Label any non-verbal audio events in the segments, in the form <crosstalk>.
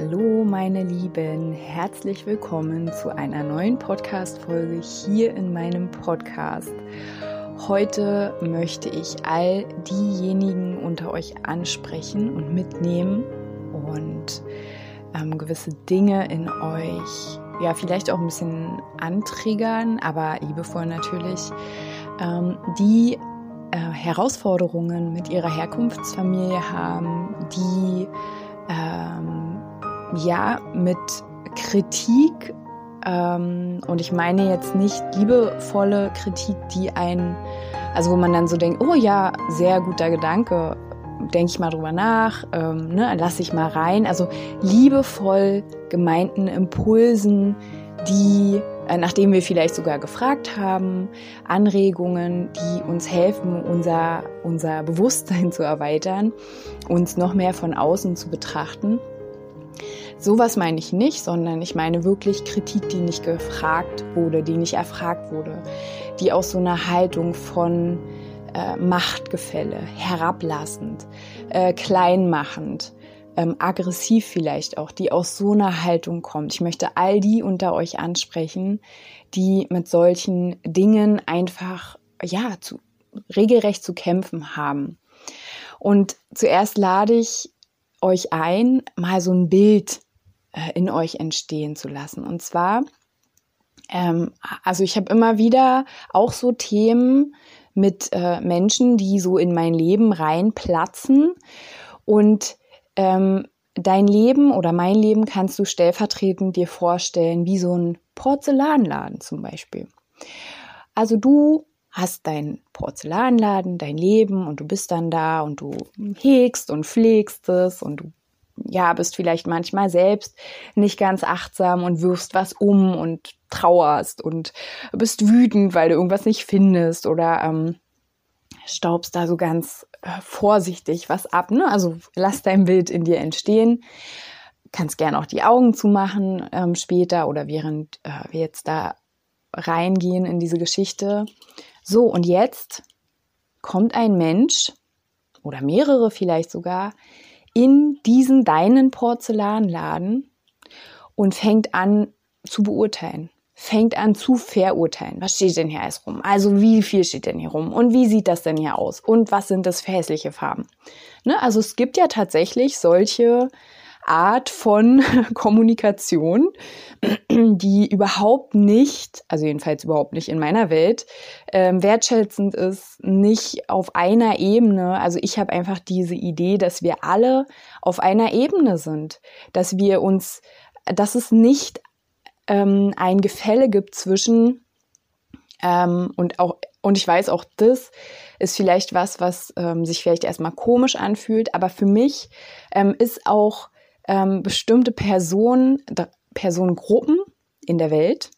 Hallo meine Lieben, herzlich willkommen zu einer neuen Podcast-Folge hier in meinem Podcast. Heute möchte ich all diejenigen unter euch ansprechen und mitnehmen und ähm, gewisse Dinge in euch, ja, vielleicht auch ein bisschen antriggern, aber liebevoll natürlich, ähm, die äh, Herausforderungen mit ihrer Herkunftsfamilie haben, die ähm, ja, mit Kritik, ähm, und ich meine jetzt nicht liebevolle Kritik, die einen, also wo man dann so denkt, oh ja, sehr guter Gedanke, denke ich mal drüber nach, ähm, ne, lasse ich mal rein. Also liebevoll gemeinten Impulsen, die, äh, nachdem wir vielleicht sogar gefragt haben, Anregungen, die uns helfen, unser, unser Bewusstsein <laughs> zu erweitern, uns noch mehr von außen zu betrachten. Sowas meine ich nicht, sondern ich meine wirklich Kritik, die nicht gefragt wurde, die nicht erfragt wurde, die aus so einer Haltung von äh, Machtgefälle, herablassend, äh, kleinmachend, ähm, aggressiv vielleicht auch, die aus so einer Haltung kommt. Ich möchte all die unter euch ansprechen, die mit solchen Dingen einfach, ja, zu, regelrecht zu kämpfen haben. Und zuerst lade ich euch ein, mal so ein Bild äh, in euch entstehen zu lassen. Und zwar, ähm, also ich habe immer wieder auch so Themen mit äh, Menschen, die so in mein Leben reinplatzen und ähm, dein Leben oder mein Leben kannst du stellvertretend dir vorstellen, wie so ein Porzellanladen zum Beispiel. Also du hast deinen Porzellanladen, dein Leben und du bist dann da und du hegst und pflegst es und du ja, bist vielleicht manchmal selbst nicht ganz achtsam und wirfst was um und trauerst und bist wütend, weil du irgendwas nicht findest oder ähm, staubst da so ganz äh, vorsichtig was ab. Ne? Also lass dein Bild in dir entstehen. Kannst gern auch die Augen zumachen ähm, später oder während äh, wir jetzt da reingehen in diese Geschichte. So, und jetzt kommt ein Mensch oder mehrere vielleicht sogar, in diesen deinen Porzellanladen und fängt an zu beurteilen. Fängt an zu verurteilen. Was steht denn hier alles rum? Also wie viel steht denn hier rum? Und wie sieht das denn hier aus? Und was sind das für hässliche Farben? Ne? Also es gibt ja tatsächlich solche Art von <laughs> Kommunikation, die überhaupt nicht, also jedenfalls überhaupt nicht in meiner Welt, ähm, wertschätzend ist, nicht auf einer Ebene. Also ich habe einfach diese Idee, dass wir alle auf einer Ebene sind, dass wir uns, dass es nicht ähm, ein Gefälle gibt zwischen ähm, und auch und ich weiß auch, das ist vielleicht was, was ähm, sich vielleicht erstmal komisch anfühlt, aber für mich ähm, ist auch ähm, bestimmte Personen, Personengruppen in der Welt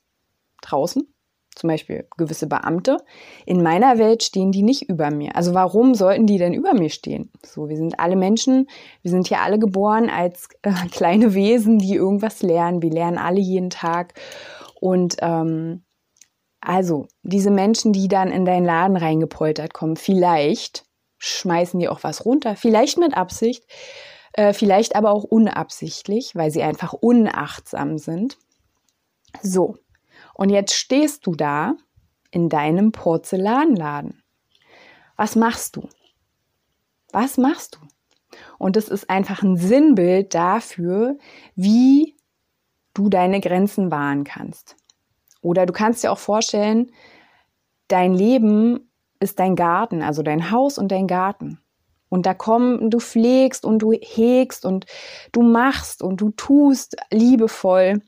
draußen, zum Beispiel gewisse Beamte, in meiner Welt stehen die nicht über mir. Also warum sollten die denn über mir stehen? So, wir sind alle Menschen, wir sind hier alle geboren als <laughs> äh, kleine Wesen, die irgendwas lernen. Wir lernen alle jeden Tag. Und ähm, also, diese Menschen, die dann in deinen Laden reingepoltert kommen, vielleicht schmeißen die auch was runter, vielleicht mit Absicht, äh, vielleicht aber auch unabsichtlich, weil sie einfach unachtsam sind. So, und jetzt stehst du da in deinem Porzellanladen. Was machst du? Was machst du? Und das ist einfach ein Sinnbild dafür, wie du deine Grenzen wahren kannst. Oder du kannst dir auch vorstellen, dein Leben ist dein Garten, also dein Haus und dein Garten. Und da kommen, du pflegst und du hegst und du machst und du tust liebevoll.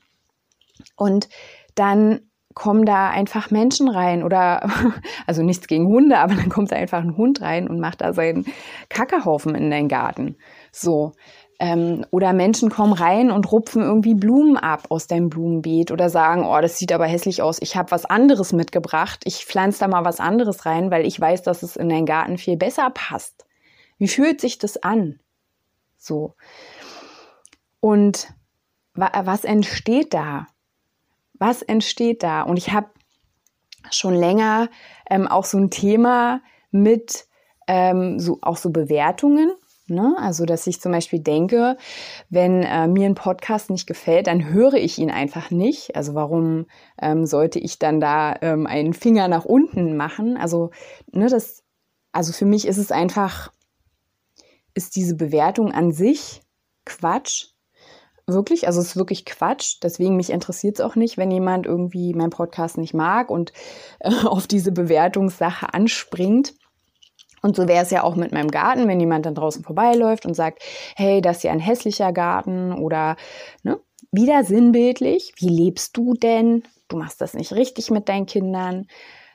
Und dann kommen da einfach Menschen rein oder, <laughs> also nichts gegen Hunde, aber dann kommt da einfach ein Hund rein und macht da seinen Kackerhaufen in deinen Garten. So. Ähm, oder Menschen kommen rein und rupfen irgendwie Blumen ab aus deinem Blumenbeet oder sagen, oh, das sieht aber hässlich aus, ich habe was anderes mitgebracht, ich pflanze da mal was anderes rein, weil ich weiß, dass es in deinen Garten viel besser passt. Wie fühlt sich das an? So. Und was entsteht da? Was entsteht da? Und ich habe schon länger ähm, auch so ein Thema mit ähm, so auch so Bewertungen. Ne? Also, dass ich zum Beispiel denke, wenn äh, mir ein Podcast nicht gefällt, dann höre ich ihn einfach nicht. Also, warum ähm, sollte ich dann da ähm, einen Finger nach unten machen? Also, ne, das, also für mich ist es einfach, ist diese Bewertung an sich Quatsch. Wirklich, also es ist wirklich Quatsch. Deswegen mich interessiert es auch nicht, wenn jemand irgendwie meinen Podcast nicht mag und äh, auf diese Bewertungssache anspringt. Und so wäre es ja auch mit meinem Garten, wenn jemand dann draußen vorbeiläuft und sagt, hey, das ist ja ein hässlicher Garten oder ne, wieder sinnbildlich, wie lebst du denn? Du machst das nicht richtig mit deinen Kindern.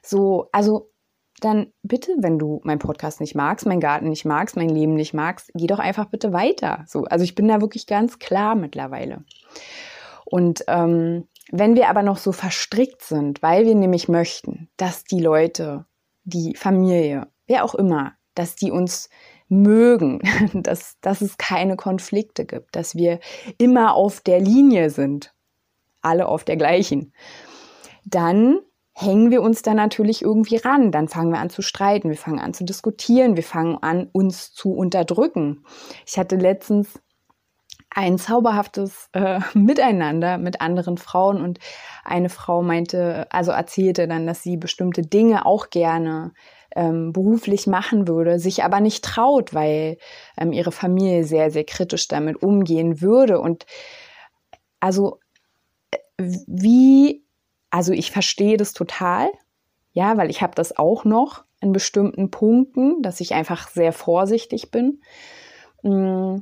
So, also dann bitte, wenn du meinen Podcast nicht magst, meinen Garten nicht magst, mein Leben nicht magst, geh doch einfach bitte weiter. So, also ich bin da wirklich ganz klar mittlerweile. Und ähm, wenn wir aber noch so verstrickt sind, weil wir nämlich möchten, dass die Leute, die Familie, wer auch immer, dass die uns mögen, <laughs> dass, dass es keine Konflikte gibt, dass wir immer auf der Linie sind, alle auf der gleichen, dann hängen wir uns da natürlich irgendwie ran. Dann fangen wir an zu streiten, wir fangen an zu diskutieren, wir fangen an, uns zu unterdrücken. Ich hatte letztens ein zauberhaftes äh, <laughs> Miteinander mit anderen Frauen und eine Frau meinte, also erzählte dann, dass sie bestimmte Dinge auch gerne ähm, beruflich machen würde, sich aber nicht traut, weil ähm, ihre Familie sehr, sehr kritisch damit umgehen würde. Und also äh, wie, also ich verstehe das total, ja, weil ich habe das auch noch in bestimmten Punkten, dass ich einfach sehr vorsichtig bin. Mm,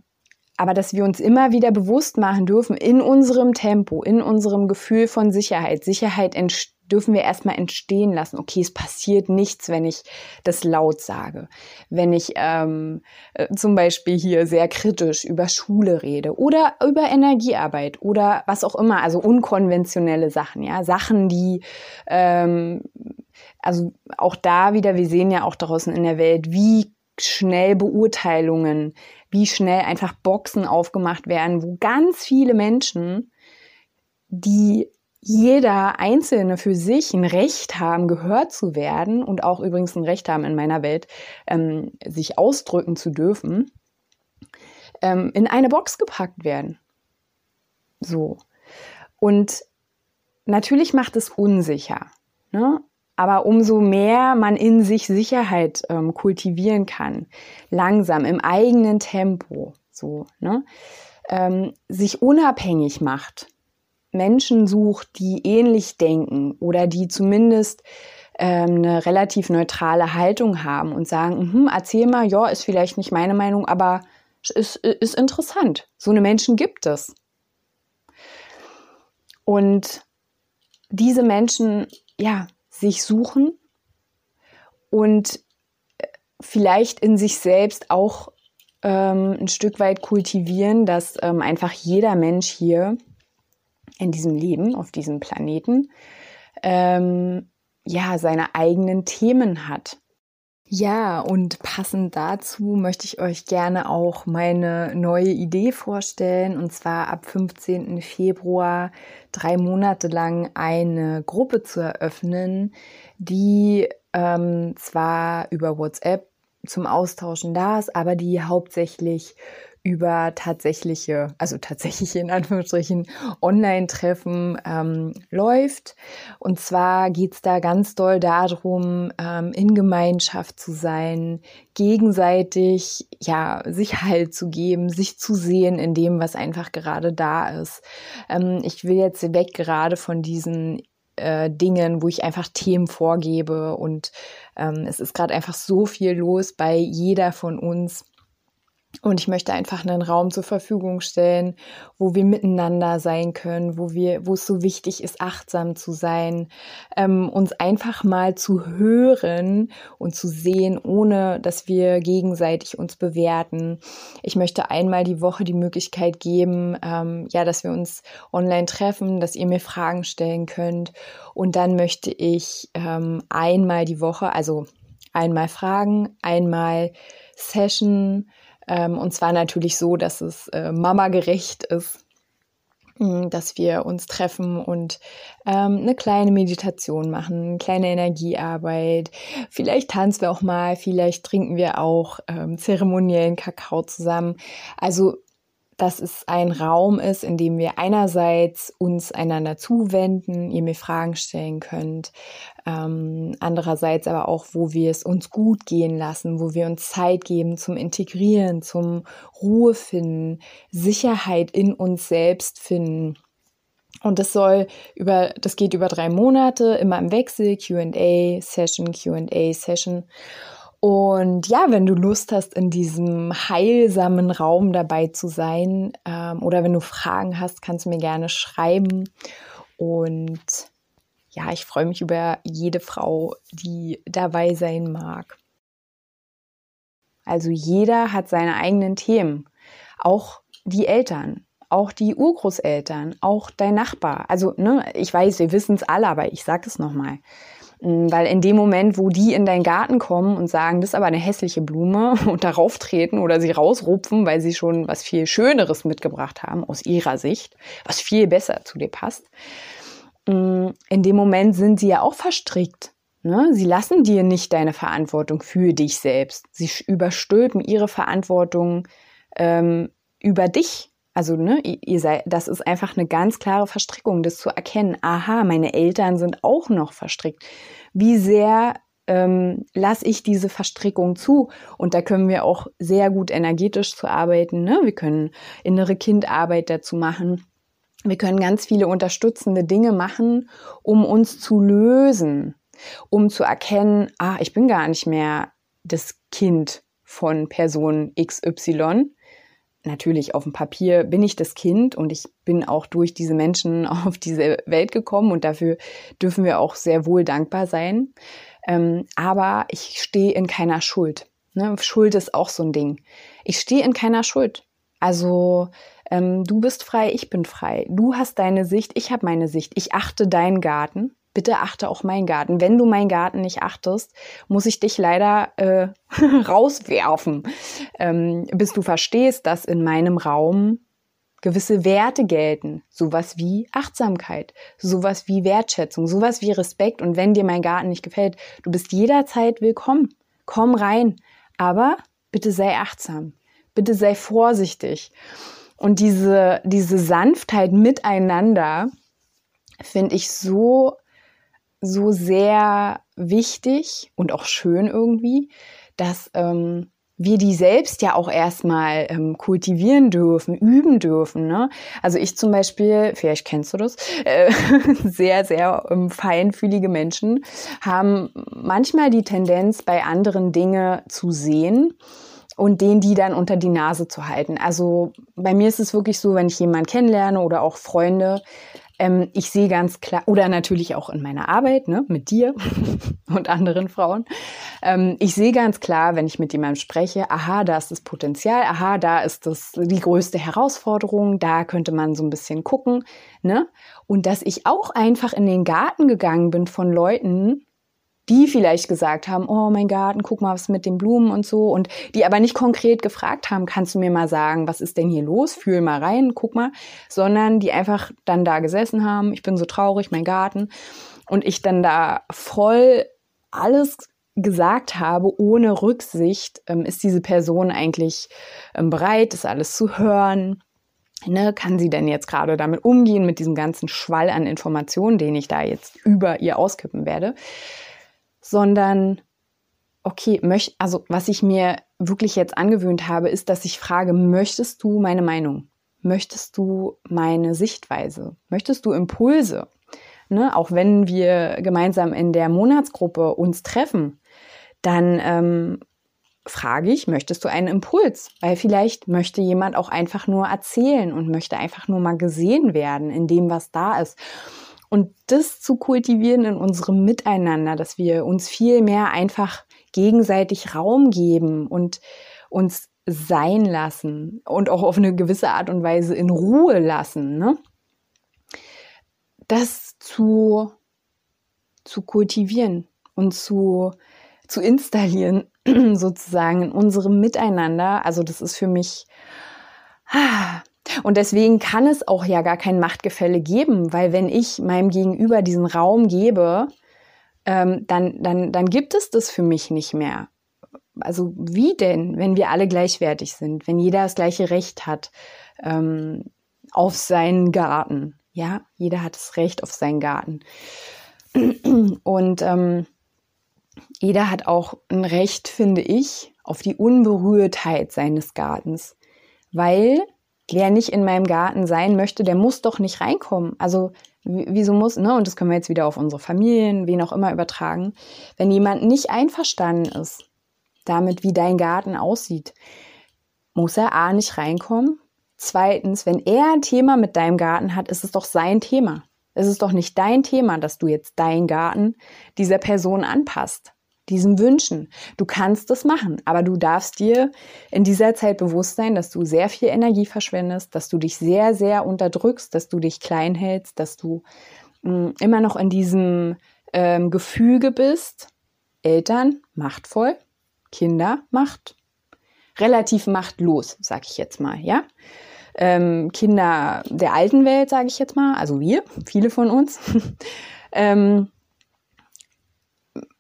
aber dass wir uns immer wieder bewusst machen dürfen, in unserem Tempo, in unserem Gefühl von Sicherheit. Sicherheit entsteht dürfen wir erstmal entstehen lassen. Okay, es passiert nichts, wenn ich das laut sage. Wenn ich ähm, äh, zum Beispiel hier sehr kritisch über Schule rede oder über Energiearbeit oder was auch immer, also unkonventionelle Sachen, ja, Sachen, die ähm, also auch da wieder, wir sehen ja auch draußen in der Welt, wie schnell Beurteilungen, wie schnell einfach Boxen aufgemacht werden, wo ganz viele Menschen, die jeder Einzelne für sich ein Recht haben, gehört zu werden und auch übrigens ein Recht haben in meiner Welt, ähm, sich ausdrücken zu dürfen, ähm, in eine Box gepackt werden. So. Und natürlich macht es unsicher. Ne? Aber umso mehr man in sich Sicherheit ähm, kultivieren kann, langsam, im eigenen Tempo, so, ne? Ähm, sich unabhängig macht Menschen sucht, die ähnlich denken oder die zumindest ähm, eine relativ neutrale Haltung haben und sagen, hm, erzähl mal, ja, ist vielleicht nicht meine Meinung, aber ist, ist interessant. So eine Menschen gibt es. Und diese Menschen, ja, sich suchen und äh, vielleicht in sich selbst auch ähm, ein Stück weit kultivieren, dass ähm, einfach jeder Mensch hier in diesem Leben, auf diesem Planeten, ähm, ja, seine eigenen Themen hat. Ja, und passend dazu möchte ich euch gerne auch meine neue Idee vorstellen. Und zwar ab 15. Februar drei Monate lang eine Gruppe zu eröffnen, die ähm, zwar über WhatsApp zum Austauschen da ist, aber die hauptsächlich über tatsächliche, also tatsächliche in Anführungsstrichen, Online-Treffen ähm, läuft. Und zwar geht's da ganz doll darum, ähm, in Gemeinschaft zu sein, gegenseitig ja sich Halt zu geben, sich zu sehen in dem, was einfach gerade da ist. Ähm, ich will jetzt weg gerade von diesen äh, Dingen, wo ich einfach Themen vorgebe und ähm, es ist gerade einfach so viel los bei jeder von uns Und ich möchte einfach einen Raum zur Verfügung stellen, wo wir miteinander sein können, wo wir, wo es so wichtig ist, achtsam zu sein, ähm, uns einfach mal zu hören und zu sehen, ohne dass wir gegenseitig uns bewerten. Ich möchte einmal die Woche die Möglichkeit geben, ähm, ja, dass wir uns online treffen, dass ihr mir Fragen stellen könnt. Und dann möchte ich ähm, einmal die Woche, also einmal Fragen, einmal Session, ähm, und zwar natürlich so, dass es äh, mama-gerecht ist, hm, dass wir uns treffen und ähm, eine kleine Meditation machen, eine kleine Energiearbeit. Vielleicht tanzen wir auch mal, vielleicht trinken wir auch ähm, zeremoniellen Kakao zusammen. Also dass es ein Raum ist, in dem wir einerseits uns einander zuwenden, ihr mir Fragen stellen könnt, ähm, andererseits aber auch, wo wir es uns gut gehen lassen, wo wir uns Zeit geben zum Integrieren, zum Ruhe finden, Sicherheit in uns selbst finden. Und das soll über, das geht über drei Monate, immer im Wechsel, QA, Session, QA, Session. Und ja, wenn du Lust hast, in diesem heilsamen Raum dabei zu sein ähm, oder wenn du Fragen hast, kannst du mir gerne schreiben. Und ja, ich freue mich über jede Frau, die dabei sein mag. Also jeder hat seine eigenen Themen, auch die Eltern, auch die Urgroßeltern, auch dein Nachbar. Also, ne, ich weiß, wir wissen es alle, aber ich sage es nochmal. Mm, weil in dem Moment, wo die in deinen Garten kommen und sagen, das ist aber eine hässliche Blume <laughs> und darauf treten oder sie rausrupfen, weil sie schon was viel Schöneres mitgebracht haben aus ihrer Sicht, was viel besser zu dir passt, mm, in dem Moment sind sie ja auch verstrickt. Ne? Sie lassen dir nicht deine Verantwortung für dich selbst. Sie überstülpen ihre Verantwortung ähm, über dich also, ne, ihr seid, das ist einfach eine ganz klare Verstrickung, das zu erkennen. Aha, meine Eltern sind auch noch verstrickt. Wie sehr ähm, lasse ich diese Verstrickung zu? Und da können wir auch sehr gut energetisch zu arbeiten. Ne? Wir können innere Kindarbeit dazu machen. Wir können ganz viele unterstützende Dinge machen, um uns zu lösen, um zu erkennen, ah, ich bin gar nicht mehr das Kind von Person XY, natürlich auf dem Papier bin ich das Kind und ich bin auch durch diese Menschen <laughs> auf diese Welt gekommen und dafür dürfen wir auch sehr wohl dankbar sein. Ähm, aber ich stehe in keiner Schuld. Ne? Schuld ist auch so ein Ding. Ich stehe in keiner Schuld. Also ähm, du bist frei, ich bin frei. Du hast deine Sicht, ich habe meine Sicht. Ich achte deinen Garten bitte achte auch meinen Garten. Wenn du meinen Garten nicht achtest, muss ich dich leider äh, <laughs> rauswerfen, ähm, bis du verstehst, dass in meinem Raum gewisse Werte gelten, sowas wie Achtsamkeit, sowas wie Wertschätzung, sowas wie Respekt. Und wenn dir mein Garten nicht gefällt, du bist jederzeit willkommen. Komm rein, aber bitte sei achtsam, bitte sei vorsichtig. Und diese, diese Sanftheit miteinander finde ich so so sehr wichtig und auch schön irgendwie, dass ähm, wir die selbst ja auch erstmal ähm, kultivieren dürfen, üben dürfen. Ne? Also ich zum Beispiel, vielleicht kennst du das, äh, <laughs> sehr, sehr ähm, feinfühlige Menschen haben manchmal die Tendenz, bei anderen Dinge zu sehen und denen die dann unter die Nase zu halten. Also bei mir ist es wirklich so, wenn ich jemanden kennenlerne oder auch Freunde, ähm, ich sehe ganz klar, oder natürlich auch in meiner Arbeit ne, mit dir <laughs> und anderen Frauen, ähm, ich sehe ganz klar, wenn ich mit jemandem spreche, aha, da ist das Potenzial, aha, da ist das die größte Herausforderung, da könnte man so ein bisschen gucken. Ne? Und dass ich auch einfach in den Garten gegangen bin von Leuten, die vielleicht gesagt haben, oh mein Garten, guck mal, was mit den Blumen und so, und die aber nicht konkret gefragt haben, kannst du mir mal sagen, was ist denn hier los? Fühl mal rein, guck mal, sondern die einfach dann da gesessen haben, ich bin so traurig, mein Garten, und ich dann da voll alles gesagt habe, ohne Rücksicht, ähm, ist diese Person eigentlich ähm, bereit, das alles zu hören? Ne, kann sie denn jetzt gerade damit umgehen, mit diesem ganzen Schwall an Informationen, den ich da jetzt über ihr auskippen werde? Sondern okay, möcht, also was ich mir wirklich jetzt angewöhnt habe, ist, dass ich frage, möchtest du meine Meinung? Möchtest du meine Sichtweise? Möchtest du Impulse? Ne, auch wenn wir gemeinsam in der Monatsgruppe uns treffen, dann ähm, frage ich, möchtest du einen Impuls? Weil vielleicht möchte jemand auch einfach nur erzählen und möchte einfach nur mal gesehen werden in dem, was da ist. Und das zu kultivieren in unserem Miteinander, dass wir uns viel mehr einfach gegenseitig Raum geben und uns sein lassen und auch auf eine gewisse Art und Weise in Ruhe lassen. Ne? Das zu, zu kultivieren und zu, zu installieren, <clears throat> sozusagen in unserem Miteinander. Also das ist für mich. Und deswegen kann es auch ja gar kein Machtgefälle geben, weil wenn ich meinem Gegenüber diesen Raum gebe, ähm, dann, dann, dann gibt es das für mich nicht mehr. Also wie denn, wenn wir alle gleichwertig sind, wenn jeder das gleiche Recht hat ähm, auf seinen Garten? Ja, jeder hat das Recht auf seinen Garten. Und ähm, jeder hat auch ein Recht, finde ich, auf die Unberührtheit seines Gartens. Weil wer nicht in meinem Garten sein möchte, der muss doch nicht reinkommen. Also wieso muss, ne? Und das können wir jetzt wieder auf unsere Familien, wen auch immer übertragen. Wenn jemand nicht einverstanden ist damit, wie dein Garten aussieht, muss er A nicht reinkommen. Zweitens, wenn er ein Thema mit deinem Garten hat, ist es doch sein Thema. Es ist doch nicht dein Thema, dass du jetzt deinen Garten dieser Person anpasst, diesen Wünschen. Du kannst es machen, aber du darfst dir in dieser Zeit bewusst sein, dass du sehr viel Energie verschwendest, dass du dich sehr, sehr unterdrückst, dass du dich klein hältst, dass du mh, mm, immer noch in diesem ähm, Gefüge bist. Eltern machtvoll, Kinder macht relativ machtlos, sag ich jetzt mal, ja ähm, Kinder der alten Welt, sage ich jetzt mal, also wir, viele von uns, <laughs> ähm,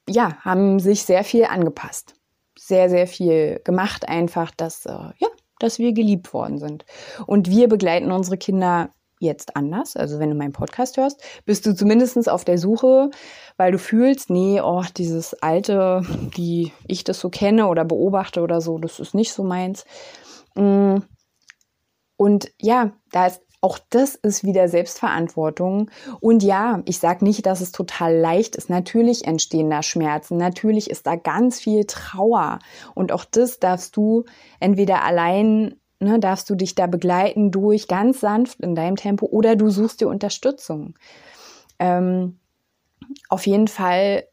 ja, haben sich sehr viel angepasst. Sehr, sehr viel gemacht, einfach, dass, äh, ja, dass wir geliebt worden sind. Und wir begleiten unsere Kinder jetzt anders. Also wenn du meinen Podcast hörst, bist du zumindest auf der Suche, weil du fühlst, nee, oh, dieses alte, wie ich das so kenne oder beobachte oder so, das ist nicht so meins. Mm, und ja, da ist auch das ist wieder Selbstverantwortung. Und ja, ich sage nicht, dass es total leicht ist. Natürlich entstehen da Schmerzen. Natürlich ist da ganz viel Trauer. Und auch das darfst du entweder allein, ne, darfst du dich da begleiten durch ganz sanft in deinem Tempo oder du suchst dir Unterstützung. Ähm, auf jeden Fall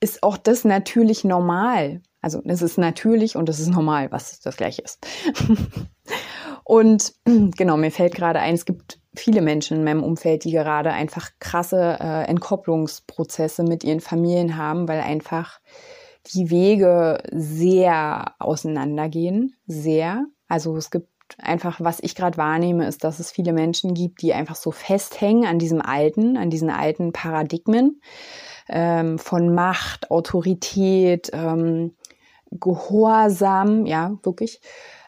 ist auch das natürlich normal. Also es ist natürlich und es ist normal, was das gleiche ist. <laughs> Und <clears throat> genau, mir fällt gerade ein, es gibt viele Menschen in meinem Umfeld, die gerade einfach krasse äh, Entkopplungsprozesse mit ihren Familien haben, weil einfach die Wege sehr auseinandergehen, sehr. Also es gibt einfach, was ich gerade wahrnehme, ist, dass es viele Menschen gibt, die einfach so festhängen an diesem alten, an diesen alten Paradigmen ähm, von Macht, Autorität, ähm, Gehorsam, ja, wirklich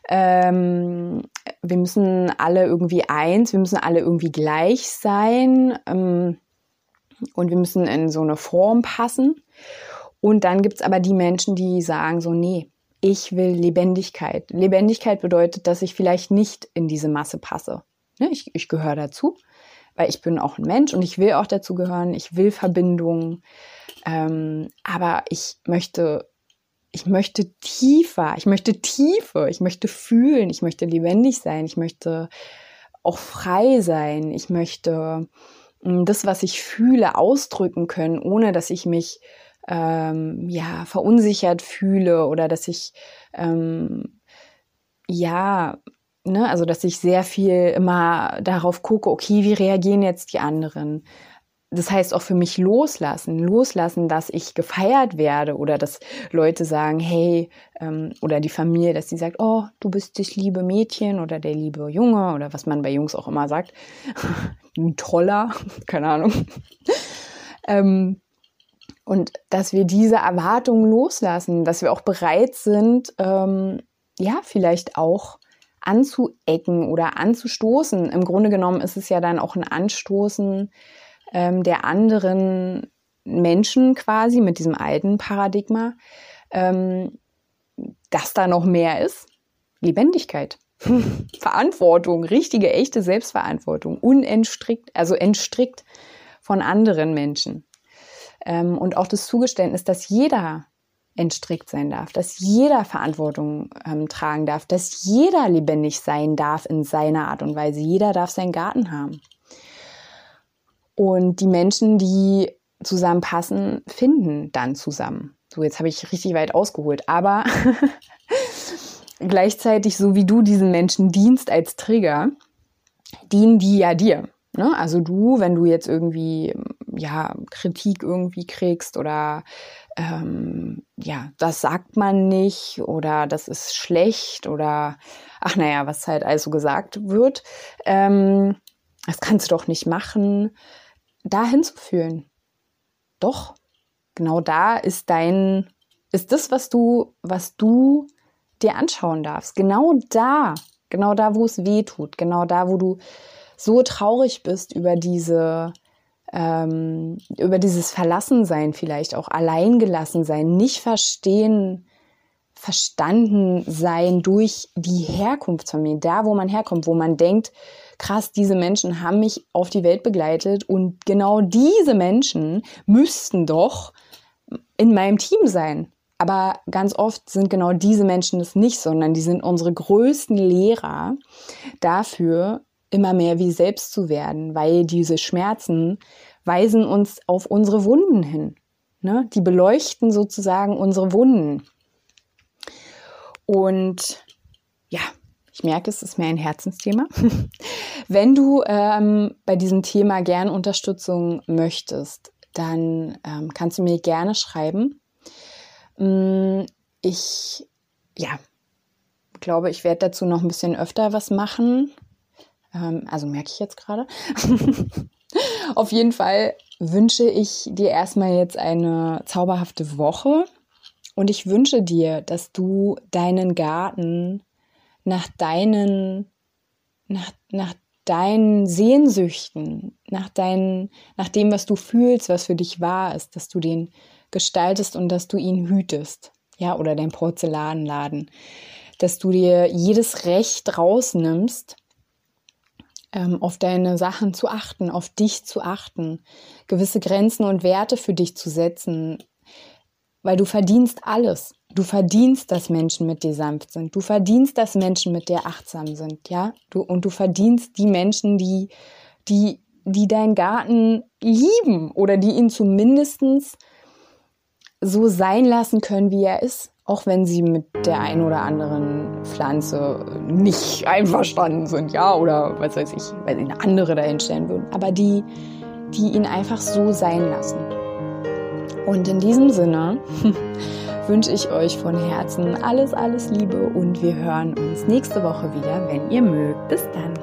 ähm, wir müssen alle irgendwie eins, wir müssen alle irgendwie gleich sein ähm, und wir müssen in so eine Form passen. Und dann gibt es aber die Menschen, die sagen so, nee, ich will Lebendigkeit. Lebendigkeit bedeutet, dass ich vielleicht nicht in diese Masse passe. Ne? Ich, ich gehöre dazu, weil ich bin auch ein Mensch und ich will auch dazu gehören. Ich will Verbindung. Ähm, aber ich möchte ich möchte tiefer, ich möchte Tiefe, ich möchte fühlen, ich möchte lebendig sein, ich möchte auch frei sein, ich möchte mm, das, was ich fühle, ausdrücken können, ohne dass ich mich ähm, ja verunsichert fühle oder dass ich ähm, ja ne, also dass ich sehr viel immer darauf gucke, okay, wie reagieren jetzt die anderen? Das heißt auch für mich loslassen, loslassen, dass ich gefeiert werde oder dass Leute sagen, hey, ähm, oder die Familie, dass sie sagt, oh, du bist das liebe Mädchen oder der liebe Junge oder was man bei Jungs auch immer sagt, <laughs> ein Toller, <laughs> keine Ahnung. ähm, und dass wir diese Erwartungen loslassen, dass wir auch bereit sind, ähm, ja, vielleicht auch anzuecken oder anzustoßen. Im Grunde genommen ist es ja dann auch ein Anstoßen, ähm, der anderen Menschen quasi mit diesem alten Paradigma, ähm, dass da noch mehr ist. Lebendigkeit. <laughs> Verantwortung, richtige, echte Selbstverantwortung, unentstrickt, also entstrickt von anderen Menschen. Ähm, und auch das Zugeständnis, dass jeder entstrickt sein darf, dass jeder Verantwortung ähm, tragen darf, dass jeder lebendig sein darf in seiner Art und Weise. Jeder darf seinen Garten haben. Und die Menschen, die zusammenpassen, finden dann zusammen. So, jetzt habe ich richtig weit ausgeholt, aber <laughs> gleichzeitig, so wie du diesen Menschen dienst als Träger, dienen die ja dir. Ne? Also du, wenn du jetzt irgendwie ja Kritik irgendwie kriegst oder ähm, ja, das sagt man nicht oder das ist schlecht oder ach naja, was halt also gesagt wird, ähm, das kannst du doch nicht machen, da hinzufühlen. Doch, genau da ist dein, ist das, was du, was du dir anschauen darfst. Genau da, genau da, wo es weh tut, genau da, wo du so traurig bist über diese, ähm, über dieses Verlassensein vielleicht auch alleingelassen sein, nicht verstehen, verstanden sein durch die Herkunftsfamilie, da wo man herkommt, wo man denkt, krass, diese Menschen haben mich auf die Welt begleitet und genau diese Menschen müssten doch in meinem Team sein. Aber ganz oft sind genau diese Menschen es nicht, sondern die sind unsere größten Lehrer dafür, immer mehr wie selbst zu werden, weil diese Schmerzen weisen uns auf unsere Wunden hin. Ne? Die beleuchten sozusagen unsere Wunden. Und ja, ich merke, es ist mir ein Herzensthema. <laughs> Wenn du ähm, bei diesem Thema gern Unterstützung möchtest, dann ähm, kannst du mir gerne schreiben. Mm, ich, ja, glaube, ich werde dazu noch ein bisschen öfter was machen. Ähm, also merke ich jetzt gerade. <laughs> Auf jeden Fall wünsche ich dir erstmal jetzt eine zauberhafte Woche und ich wünsche dir, dass du deinen Garten nach deinen, nach, nach deinen Sehnsüchten, nach, deinen, nach dem, was du fühlst, was für dich wahr ist, dass du den gestaltest und dass du ihn hütest. Ja, oder dein Porzellanladen. Dass du dir jedes Recht rausnimmst, ähm, auf deine Sachen zu achten, auf dich zu achten, gewisse Grenzen und Werte für dich zu setzen, weil du verdienst alles. Du verdienst, dass Menschen mit dir sanft sind. Du verdienst, dass Menschen mit dir achtsam sind, ja? Du, und du verdienst die Menschen, die, die, die deinen Garten lieben oder die ihn zumindestens so sein lassen können, wie er ist auch wenn sie mit der einen oder anderen Pflanze nicht einverstanden sind, ja, oder was weiß ich, weil sie eine andere dahinstellen würden, aber die, die ihn einfach so sein lassen. Und in diesem Sinne <laughs> wünsche ich euch von Herzen alles, alles Liebe und wir hören uns nächste Woche wieder, wenn ihr mögt. Bis dann.